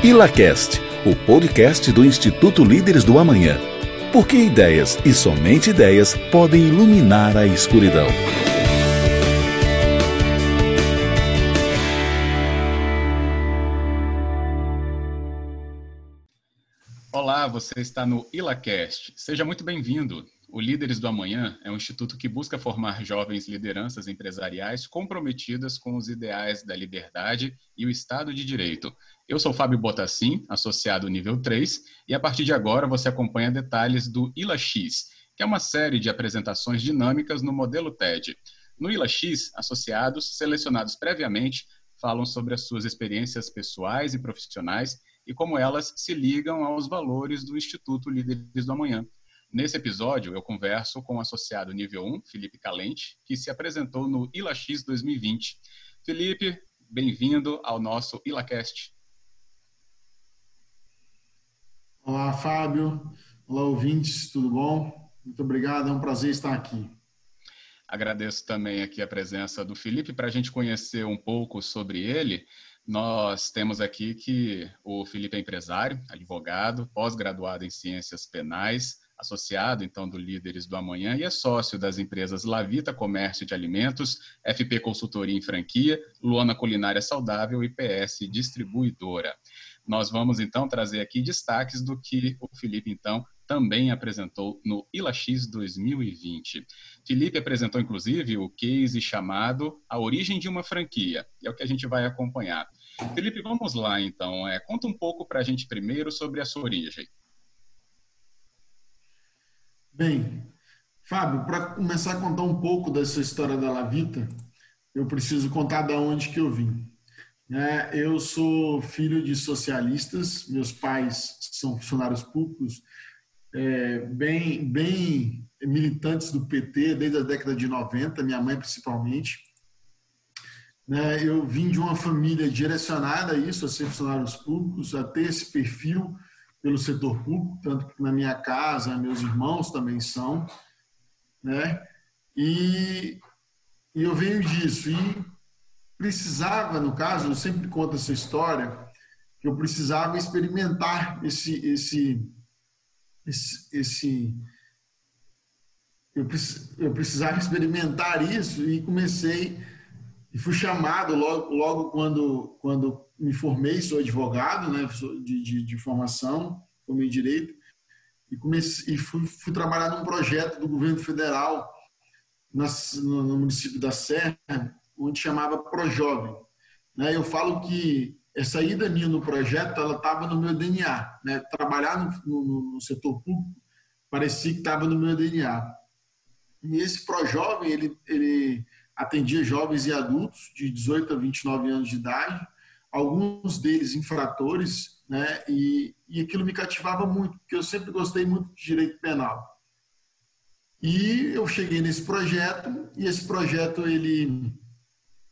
ILACAST, o podcast do Instituto Líderes do Amanhã. Porque ideias e somente ideias podem iluminar a escuridão. Olá, você está no ILACAST. Seja muito bem-vindo. O Líderes do Amanhã é um instituto que busca formar jovens lideranças empresariais comprometidas com os ideais da liberdade e o Estado de Direito. Eu sou Fábio Botassin, associado nível 3, e a partir de agora você acompanha detalhes do ILA-X, que é uma série de apresentações dinâmicas no modelo TED. No ILA-X, associados, selecionados previamente, falam sobre as suas experiências pessoais e profissionais e como elas se ligam aos valores do Instituto Líderes do Amanhã. Nesse episódio, eu converso com o associado nível 1, Felipe Calente, que se apresentou no ILAX 2020. Felipe, bem-vindo ao nosso ILACast. Olá, Fábio. Olá, ouvintes, tudo bom? Muito obrigado, é um prazer estar aqui. Agradeço também aqui a presença do Felipe para a gente conhecer um pouco sobre ele. Nós temos aqui que o Felipe é empresário, advogado, pós-graduado em ciências penais, associado então do Líderes do Amanhã e é sócio das empresas Lavita Comércio de Alimentos, FP Consultoria em Franquia, Luana Culinária Saudável e PS Distribuidora. Nós vamos então trazer aqui destaques do que o Felipe então também apresentou no ILAX 2020. Felipe apresentou inclusive o case chamado A Origem de uma Franquia, é o que a gente vai acompanhar. Felipe, vamos lá então. É, conta um pouco para a gente primeiro sobre a sua origem. Bem, Fábio, para começar a contar um pouco dessa história da Lavita, eu preciso contar de onde que eu vim. É, eu sou filho de socialistas, meus pais são funcionários públicos, é, bem, bem militantes do PT desde a década de 90, minha mãe principalmente. Né, eu vim de uma família direcionada a isso, a ser funcionários públicos, a ter esse perfil pelo setor público, tanto que na minha casa, meus irmãos também são, né? E, e eu venho disso. E precisava, no caso, eu sempre conto essa história, que eu precisava experimentar esse, esse, esse, esse eu, eu precisava experimentar isso e comecei e fui chamado logo, logo quando, quando me formei, sou advogado, né, de, de, de formação, formei direito, e, comecei, e fui, fui, trabalhar num projeto do governo federal no, no, município da Serra, onde chamava Projovem. Né, eu falo que essa ida minha no projeto, ela estava no meu DNA. Né, trabalhar no, no, no setor público parecia que estava no meu DNA. E esse Projovem, ele, ele atendia jovens e adultos de 18 a 29 anos de idade, alguns deles infratores, né? E, e aquilo me cativava muito, porque eu sempre gostei muito de direito penal. E eu cheguei nesse projeto e esse projeto ele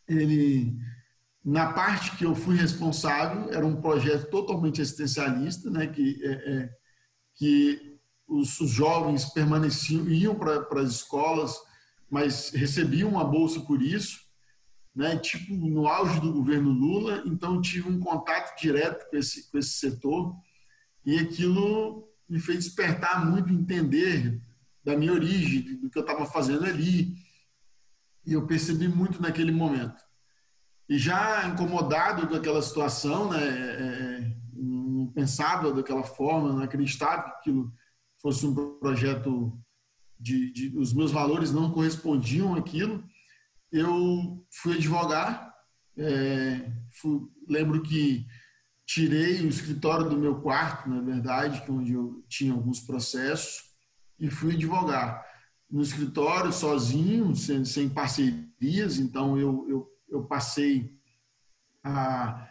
ele na parte que eu fui responsável era um projeto totalmente assistencialista, né? Que é, é que os, os, jovens permaneciam iam para as escolas, mas recebiam uma bolsa por isso né, tipo no auge do governo Lula, então tive um contato direto com esse, com esse setor e aquilo me fez despertar muito, entender da minha origem, do que eu estava fazendo ali. E eu percebi muito naquele momento. E já incomodado com aquela situação, né, é, é não pensava daquela forma, não acreditava que aquilo fosse um projeto de, de os meus valores não correspondiam àquilo eu fui advogar. É, fui, lembro que tirei o escritório do meu quarto, na verdade, é onde eu tinha alguns processos, e fui advogar. No escritório, sozinho, sem, sem parcerias, então eu, eu, eu passei a,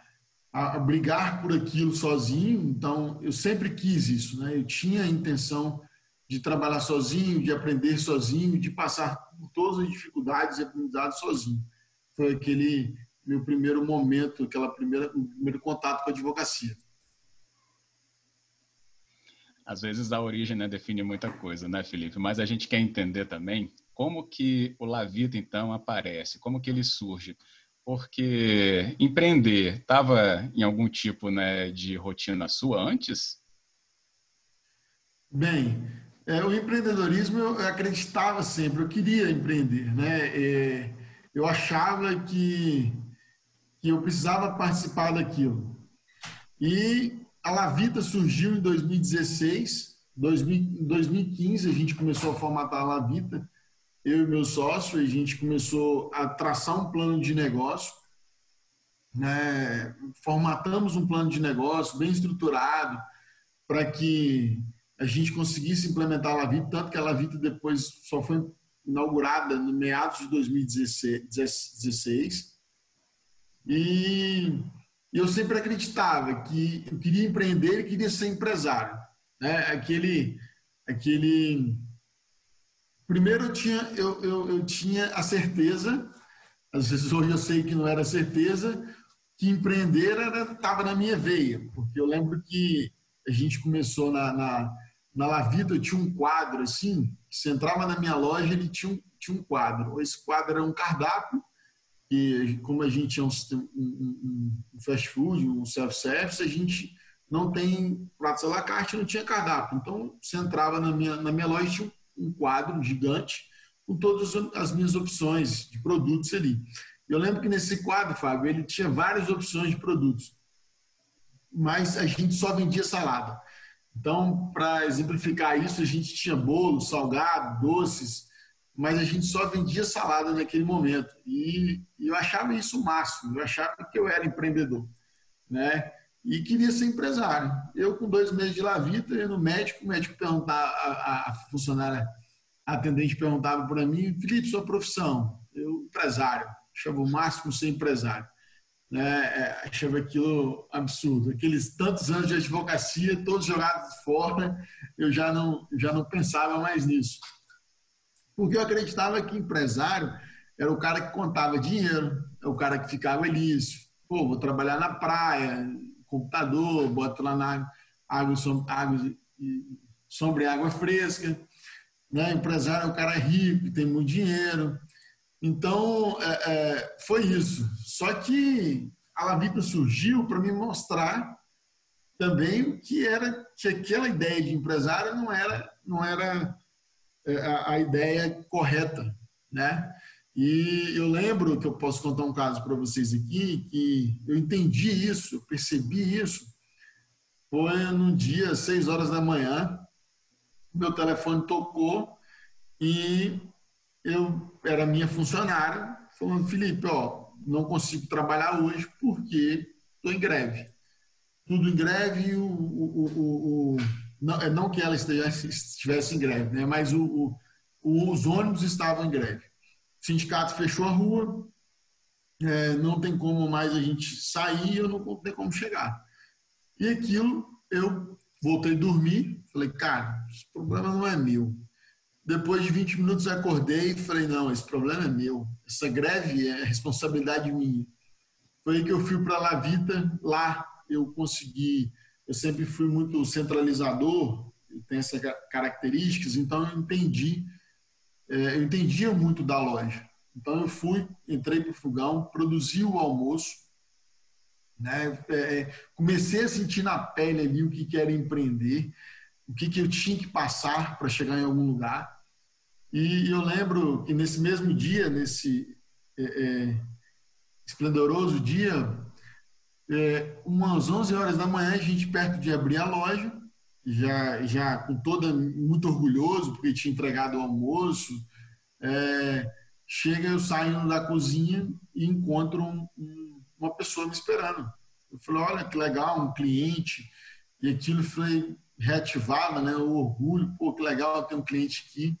a, brigar por aquilo sozinho, então eu sempre quis isso, né? eu tinha a intenção de trabalhar sozinho, de aprender sozinho, de passar por todas as dificuldades e aprendizados sozinho. Foi aquele meu primeiro momento, aquela primeira primeiro contato com a advocacia. Às vezes a origem né, define muita coisa, né, Felipe? Mas a gente quer entender também como que o Lavita então aparece, como que ele surge. porque empreender estava em algum tipo né, de rotina sua antes? Bem, é, o empreendedorismo eu acreditava sempre, eu queria empreender, né? É, eu achava que, que eu precisava participar daquilo. E a Lavita surgiu em 2016, 2000, em 2015 a gente começou a formatar a Lavita, eu e meu sócio, a gente começou a traçar um plano de negócio, né? formatamos um plano de negócio bem estruturado para que a gente conseguisse implementar a Lavita, tanto que a Lavita depois só foi inaugurada no meados de 2016. E eu sempre acreditava que eu queria empreender e queria ser empresário. Né? Aquele, aquele... Primeiro eu tinha, eu, eu, eu tinha a certeza, às vezes hoje eu sei que não era certeza, que empreender estava na minha veia, porque eu lembro que a gente começou na, na na Lavida tinha um quadro assim, você entrava na minha loja, ele tinha um, tinha um quadro. Esse quadro era um cardápio, e como a gente é um, um, um fast food, um self-service, a gente não tem pratos à la carte, não tinha cardápio. Então, você entrava na minha, na minha loja, tinha um quadro gigante com todas as minhas opções de produtos ali. Eu lembro que nesse quadro, Fábio, ele tinha várias opções de produtos, mas a gente só vendia salada. Então, para exemplificar isso, a gente tinha bolo, salgado, doces, mas a gente só vendia salada naquele momento. E, eu achava isso o máximo, eu achava que eu era empreendedor, né? E queria ser empresário. Eu, com dois meses de lavita, ia no médico, o médico perguntava, a, a funcionária, a atendente perguntava para mim, Felipe, sua profissão? Eu, empresário. Achava o máximo ser empresário né, é, achava aquilo absurdo. Aqueles tantos anos de advocacia, todos jogados fora, eu já não, já não pensava mais nisso. Porque eu acreditava que empresário era o cara que contava dinheiro, é o cara que ficava ali, pô, vou trabalhar na praia, computador, boto lá na água, água sombra e água fresca. Né? Empresário é o cara rico, tem muito dinheiro. Então, é, é, foi isso. Só que a Lavita surgiu para me mostrar também que era que aquela ideia de empresário não era não era a, a ideia correta, né? E eu lembro que eu posso contar um caso para vocês aqui que eu entendi isso, percebi isso. Foi num dia, seis horas da manhã, meu telefone tocou e eu era minha funcionária, falando, Felipe, ó, não consigo trabalhar hoje porque estou em greve. Tudo em greve, o, o, o não, é, não, que ela esteja, estivesse em greve, né? mas o, os ônibus estavam em greve. O sindicato fechou a rua, é, não tem como mais a gente sair, eu não tem como chegar. E aquilo, eu voltei a dormir, falei, cara, esse problema não é meu. Depois de 20 minutos acordei e falei, não, esse problema é meu. Essa greve é responsabilidade minha. Foi aí que eu fui para a Lavita. Lá eu consegui, eu sempre fui muito centralizador, tem essas características, então eu entendi, é, eu entendia muito da loja. Então eu fui, entrei para o fogão, produzi o almoço, né? É, é, comecei a sentir na pele ali o que, que era empreender, o que, que eu tinha que passar para chegar em algum lugar. E eu lembro que nesse mesmo dia, nesse é, é, esplendoroso dia, é, umas 11 horas da manhã, a gente perto de abrir a loja, já, já com toda, muito orgulhoso, porque tinha entregado o almoço, é, chega, eu saio da cozinha e encontro um, um, uma pessoa me esperando. Eu falei, olha que legal, um cliente, e aquilo foi reativado, né, o orgulho, pô, que legal ter um cliente aqui.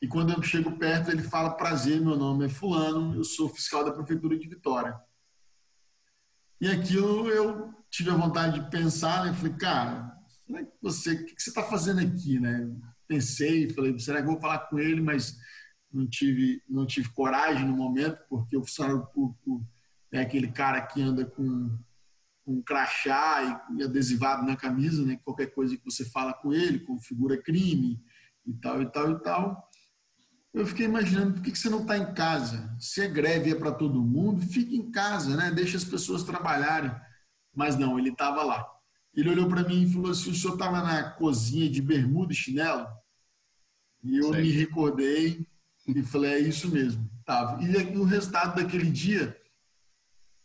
E quando eu chego perto, ele fala: Prazer, meu nome é Fulano, eu sou fiscal da Prefeitura de Vitória. E aquilo eu tive a vontade de pensar, né? Falei, cara, será que você, o que você está fazendo aqui, né? Pensei, falei, será que eu vou falar com ele, mas não tive, não tive coragem no momento, porque o funcionário público é aquele cara que anda com um crachá e, e adesivado na camisa, né? Qualquer coisa que você fala com ele, configura crime e tal, e tal, e tal. Eu fiquei imaginando por que você não está em casa? Se é greve é para todo mundo, fique em casa, né? Deixa as pessoas trabalharem. Mas não, ele estava lá. Ele olhou para mim e falou assim: o senhor estava na cozinha de bermuda e chinelo? E eu Sei. me recordei e falei: é isso mesmo. Tava. E o resultado daquele dia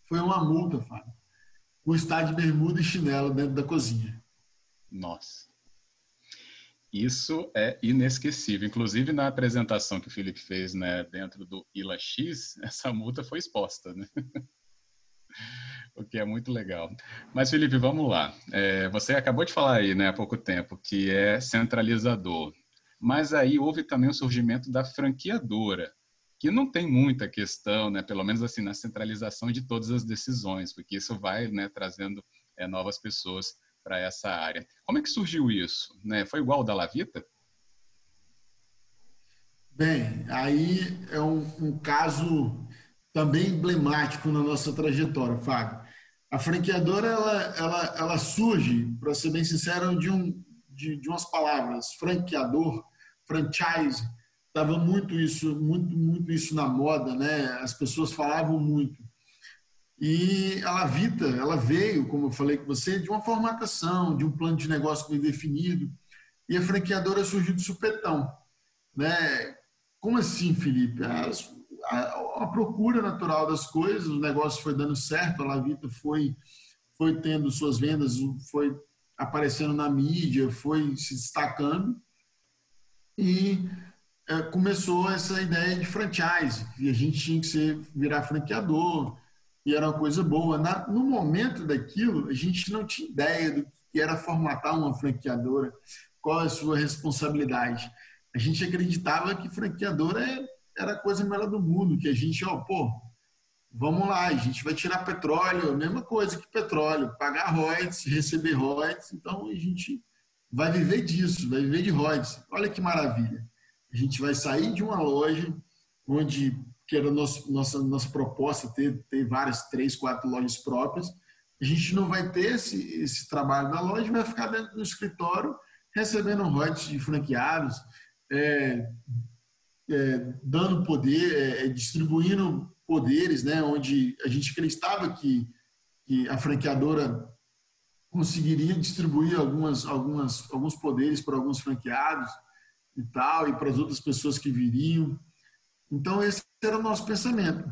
foi uma multa, Fábio. Com estar de bermuda e chinelo dentro da cozinha. Nossa. Isso é inesquecível. Inclusive, na apresentação que o Felipe fez né, dentro do ILA X, essa multa foi exposta. Né? o que é muito legal. Mas, Felipe, vamos lá. É, você acabou de falar aí né, há pouco tempo que é centralizador. Mas aí houve também o surgimento da franqueadora, que não tem muita questão, né, pelo menos assim, na centralização de todas as decisões, porque isso vai né, trazendo é, novas pessoas para essa área. Como é que surgiu isso? Né? Foi igual ao da Lavita? Bem, aí é um, um, caso também emblemático na nossa trajetória, Fábio. A franqueadora ela, ela, ela surge, para ser bem sincero, de, um, de, de umas palavras, franqueador, franchise, estava muito isso, muito, muito isso na moda, né? As pessoas falavam muito. E a Lavita, ela veio, como eu falei com você, de uma formatação, de um plano de negócio bem definido, e a franqueadora surgiu do supetão. Né? Como assim, Felipe? As, a, a, procura natural das coisas, o negócio foi dando certo, a Lavita foi, foi tendo suas vendas, foi aparecendo na mídia, foi se destacando, e é, começou essa ideia de franchise, e a gente tinha que ser, virar franqueador, e era uma coisa boa. Na, no momento daquilo, a gente não tinha ideia do que era formatar uma franqueadora, qual é a sua responsabilidade. A gente acreditava que franqueadora é, era a coisa melhor do mundo, que a gente, ó, pô, vamos lá, a gente vai tirar petróleo, mesma coisa que petróleo, pagar royalties, receber royalties, então a gente vai viver disso, vai viver de royalties. Olha que maravilha. A gente vai sair de uma loja onde que era nosso, nossa, nossa proposta, ter, ter várias, três, quatro lojas próprias. A gente não vai ter esse, esse trabalho na loja, vai ficar dentro do escritório recebendo royalties de franqueados, é, é, dando poder, é, é, distribuindo poderes, né, onde a gente acreditava que, que a franqueadora conseguiria distribuir algumas, algumas, alguns poderes para alguns franqueados e tal, e para as outras pessoas que viriam. Então, esse era o nosso pensamento.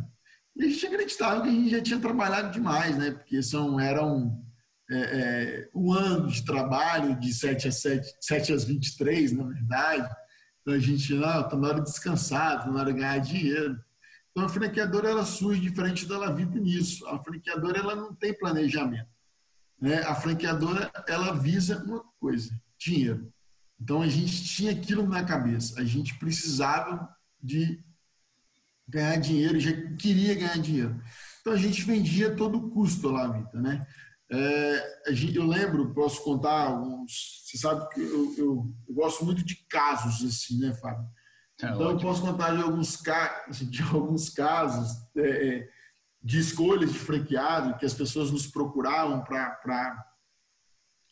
E a gente acreditava que a gente já tinha trabalhado demais, né? Porque são, eram é, é, um ano de trabalho, de 7 às, 7, 7 às 23, na verdade. Então, a gente, não, está na hora de descansar, está na hora de ganhar dinheiro. Então, a franqueadora, ela surge diferente da Lavita nisso. A franqueadora, ela não tem planejamento. Né? A franqueadora, ela visa uma coisa, dinheiro. Então, a gente tinha aquilo na cabeça. A gente precisava de ganhar dinheiro, já queria ganhar dinheiro. Então a gente vendia todo o custo lá, Vita, né? É, eu lembro, posso contar alguns. Você sabe que eu, eu, eu, gosto muito de casos assim, né, Fábio? É então ótimo. eu posso contar de alguns, de alguns casos é, é, de escolhas de franqueado que as pessoas nos procuravam para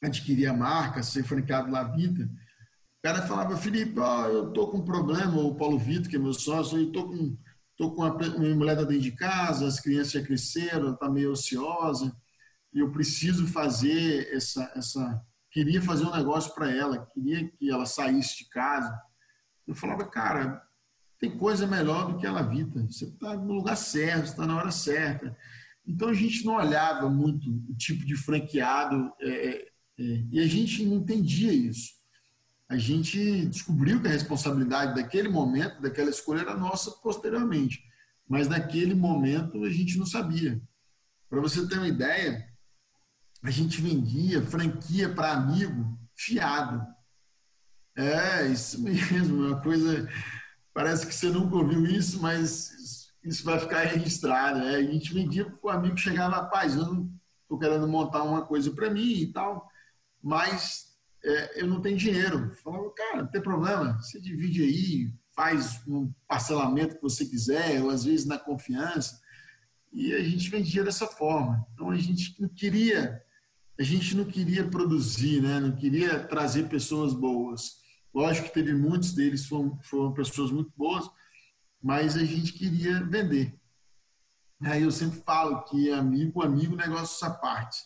adquirir a marca, ser franqueado lá Vita. O cara falava, Felipe, ó, eu tô com um problema, o Paulo Vitor, que é meu sócio, eu tô com estou com a minha mulher tá dentro de casa, as crianças já cresceram, ela está meio ociosa, e eu preciso fazer essa, essa queria fazer um negócio para ela, queria que ela saísse de casa. Eu falava, cara, tem coisa melhor do que ela vida. Você está no lugar certo, está na hora certa. Então a gente não olhava muito o tipo de franqueado é, é, é e a gente não entendia isso a gente descobriu que a responsabilidade daquele momento, daquela escolha, era nossa posteriormente. Mas naquele momento a gente não sabia. Para você ter uma ideia, a gente vendia franquia para amigo fiado. É, isso mesmo, uma coisa. Parece que você nunca ouviu isso, mas isso vai ficar registrado. É, a gente vendia para o amigo chegava, rapaz, eu estou querendo montar uma coisa para mim e tal, mas é, eu não tenho dinheiro. Falava, cara, não tem problema, você divide aí, faz um parcelamento que você quiser, ou às vezes na confiança. E a gente vendia dessa forma. Então a gente não queria, a gente não queria produzir, né? não queria trazer pessoas boas. Lógico que teve muitos deles foram, foram pessoas muito boas, mas a gente queria vender. Aí eu sempre falo que amigo, amigo, negócio à parte.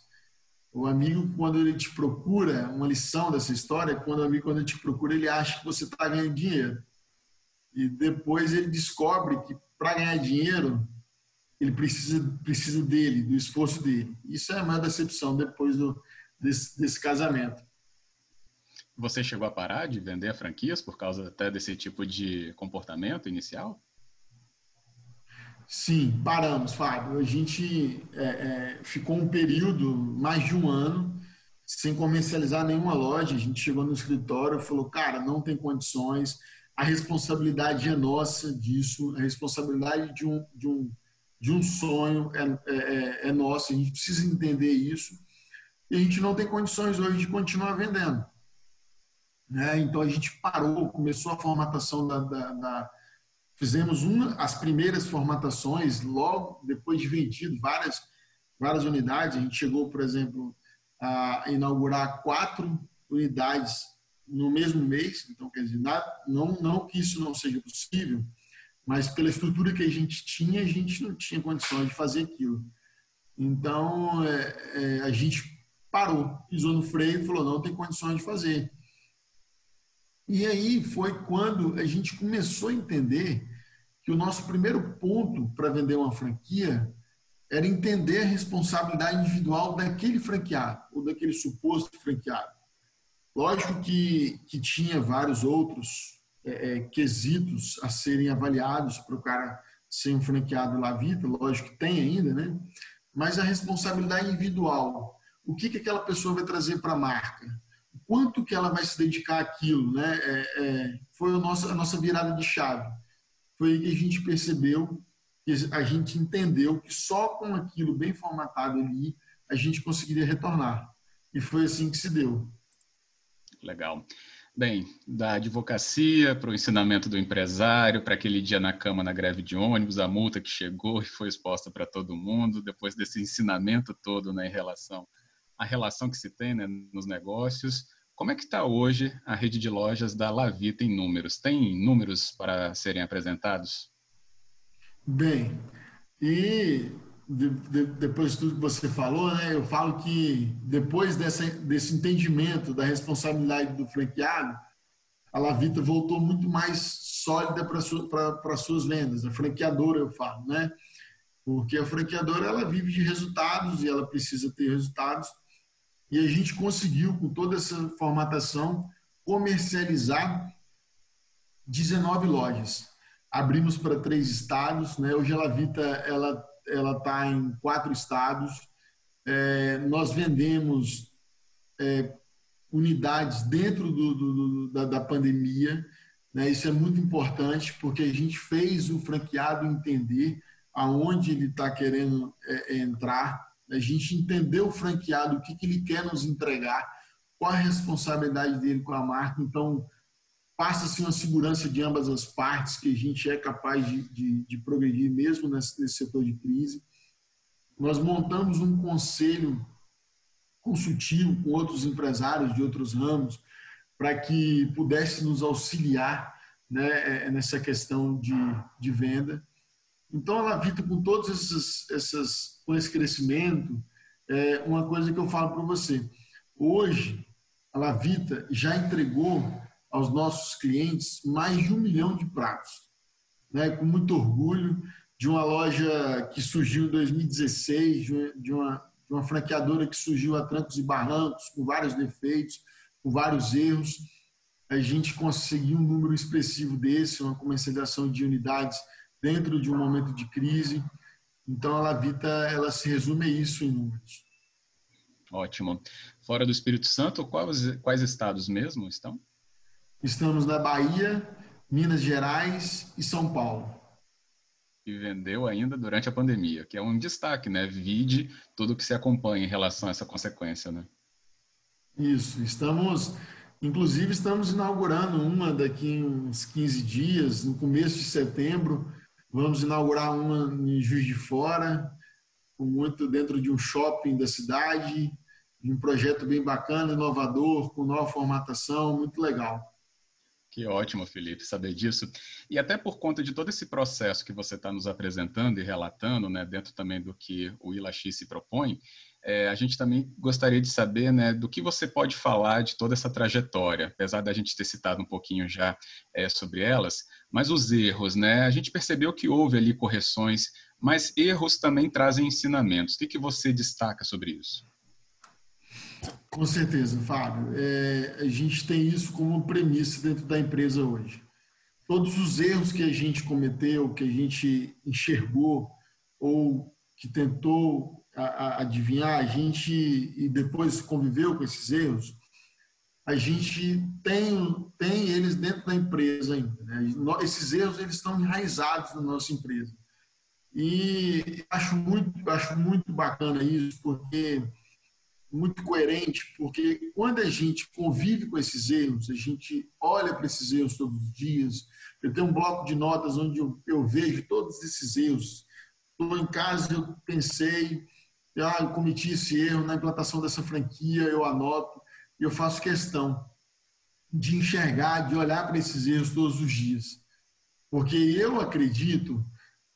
O amigo, quando ele te procura, uma lição dessa história, quando o amigo, quando ele te procura, ele acha que você está ganhando dinheiro. E depois ele descobre que para ganhar dinheiro, ele precisa, precisa dele, do esforço dele. Isso é a maior decepção depois do, desse, desse casamento. Você chegou a parar de vender franquias por causa até desse tipo de comportamento inicial? Sim, paramos, Fábio. A gente é, é, ficou um período, mais de um ano, sem comercializar nenhuma loja. A gente chegou no escritório e falou, cara, não tem condições, a responsabilidade é nossa disso, a responsabilidade de um, de um, de um sonho é, é, é, é nossa, a gente precisa entender isso. E a gente não tem condições hoje de continuar vendendo. Né? Então a gente parou, começou a formatação da, da, da Fizemos uma, as primeiras formatações logo depois de vendido várias, várias unidades. A gente chegou, por exemplo, a inaugurar quatro unidades no mesmo mês. Então, quer dizer, não, não que isso não seja possível, mas pela estrutura que a gente tinha, a gente não tinha condições de fazer aquilo. Então, é, é, a gente parou, pisou no freio e falou: não tem condições de fazer. E aí foi quando a gente começou a entender que o nosso primeiro ponto para vender uma franquia era entender a responsabilidade individual daquele franqueado ou daquele suposto franqueado. Lógico que, que tinha vários outros é, é, quesitos a serem avaliados para o cara ser um franqueado La Vita, lógico que tem ainda, né? Mas a responsabilidade individual, o que, que aquela pessoa vai trazer para a marca? Quanto que ela vai se dedicar àquilo, né? É, é foi a nossa, virada de chave foi que a gente percebeu, que a gente entendeu que só com aquilo bem formatado ali a gente conseguiria retornar. E foi assim que se deu. Legal. Bem, da advocacia para o ensinamento do empresário, para aquele dia na cama na greve de ônibus, a multa que chegou e foi exposta para todo mundo, depois desse ensinamento todo né, em relação à relação que se tem né, nos negócios, como é que está hoje a rede de lojas da Lavita em números? Tem números para serem apresentados? Bem, e de, de, depois de tudo que você falou, né, eu falo que depois dessa, desse entendimento da responsabilidade do franqueado, a Lavita voltou muito mais sólida para as suas vendas. A franqueadora, eu falo, né? Porque a franqueadora ela vive de resultados e ela precisa ter resultados e a gente conseguiu, com toda essa formatação, comercializar 19 lojas. Abrimos para três estados, né? Hoje a Lavita ela ela está em quatro estados. É, nós vendemos é, unidades dentro do, do, do, da, da, pandemia. Né? Isso é muito importante porque a gente fez o franqueado entender aonde ele está querendo é, entrar a gente entender o franqueado, o que, que ele quer nos entregar, qual a responsabilidade dele com a marca. Então, passa-se uma segurança de ambas as partes, que a gente é capaz de, de, de progredir mesmo nesse, nesse setor de crise. Nós montamos um conselho consultivo com outros empresários de outros ramos, para que pudesse nos auxiliar né, é, nessa questão de, de venda. Então, a Lavita, com todos esses, com esse crescimento, é uma coisa que eu falo para você. Hoje, a Lavita já entregou aos nossos clientes mais de um milhão de pratos, né? com muito orgulho, de uma loja que surgiu em 2016, de uma, de uma franqueadora que surgiu a trancos e barrancos, com vários defeitos, com vários erros. A gente conseguiu um número expressivo desse, uma comercialização de unidades dentro de um momento de crise. Então, a Lavita ela se resume a isso em números. Ótimo. Fora do Espírito Santo, quais, quais estados mesmo estão? Estamos na Bahia, Minas Gerais e São Paulo. E vendeu ainda durante a pandemia, que é um destaque, né? Vide tudo que se acompanha em relação a essa consequência, né? Isso. Estamos Inclusive, estamos inaugurando uma daqui uns 15 dias, no começo de setembro, Vamos inaugurar uma em Juiz de Fora, muito dentro de um shopping da cidade, um projeto bem bacana, inovador, com nova formatação, muito legal. Que ótimo, Felipe, saber disso. E até por conta de todo esse processo que você está nos apresentando e relatando, né, dentro também do que o ILAX se propõe, é, a gente também gostaria de saber né, do que você pode falar de toda essa trajetória, apesar da gente ter citado um pouquinho já é, sobre elas, mas os erros, né? A gente percebeu que houve ali correções, mas erros também trazem ensinamentos. O que, que você destaca sobre isso? Com certeza, Fábio. É, a gente tem isso como premissa dentro da empresa hoje. Todos os erros que a gente cometeu, que a gente enxergou ou que tentou adivinhar, a gente e depois conviveu com esses erros, a gente tem, tem eles dentro da empresa ainda. Né? Esses erros eles estão enraizados na nossa empresa. E acho muito, acho muito bacana isso, porque muito coerente, porque quando a gente convive com esses erros, a gente olha para esses erros todos os dias. Eu tenho um bloco de notas onde eu, eu vejo todos esses erros. Estou em casa, eu pensei, ah, eu cometi esse erro na implantação dessa franquia, eu anoto eu faço questão de enxergar, de olhar para esses erros todos os dias. Porque eu acredito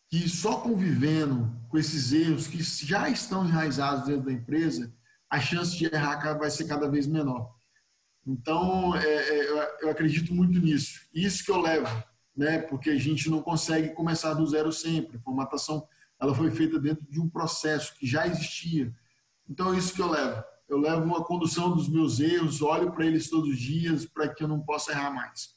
que só convivendo com esses erros que já estão enraizados dentro da empresa, a chance de errar vai ser cada vez menor. Então, é, é, eu acredito muito nisso. Isso que eu levo, né? Porque a gente não consegue começar do zero sempre. A formatação ela foi feita dentro de um processo que já existia. Então, é isso que eu levo. Eu levo a condução dos meus erros, olho para eles todos os dias para que eu não possa errar mais.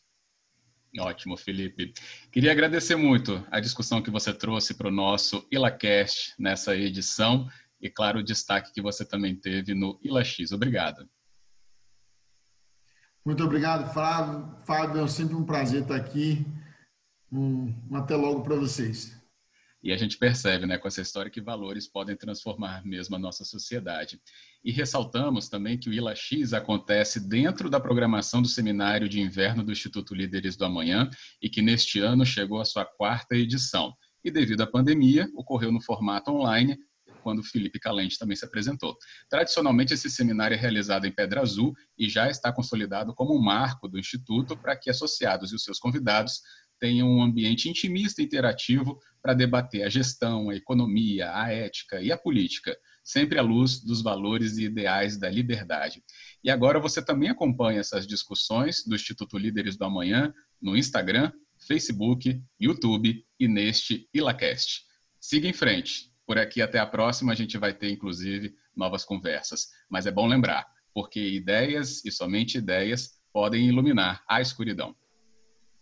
Ótimo, Felipe. Queria agradecer muito a discussão que você trouxe para o nosso ILACast nessa edição e, claro, o destaque que você também teve no ILAX. Obrigado. Muito obrigado, Flávio. Fábio, é sempre um prazer estar aqui. Um, até logo para vocês. E a gente percebe, né, com essa história, que valores podem transformar mesmo a nossa sociedade. E ressaltamos também que o ILAX acontece dentro da programação do Seminário de Inverno do Instituto Líderes do Amanhã e que neste ano chegou à sua quarta edição. E devido à pandemia, ocorreu no formato online, quando Felipe Calente também se apresentou. Tradicionalmente, esse seminário é realizado em Pedra Azul e já está consolidado como um marco do Instituto para que associados e os seus convidados tenham um ambiente intimista e interativo para debater a gestão, a economia, a ética e a política, sempre à luz dos valores e ideais da liberdade. E agora você também acompanha essas discussões do Instituto Líderes do Amanhã no Instagram, Facebook, YouTube e neste ILACast. Siga em frente, por aqui até a próxima a gente vai ter, inclusive, novas conversas. Mas é bom lembrar, porque ideias e somente ideias podem iluminar a escuridão.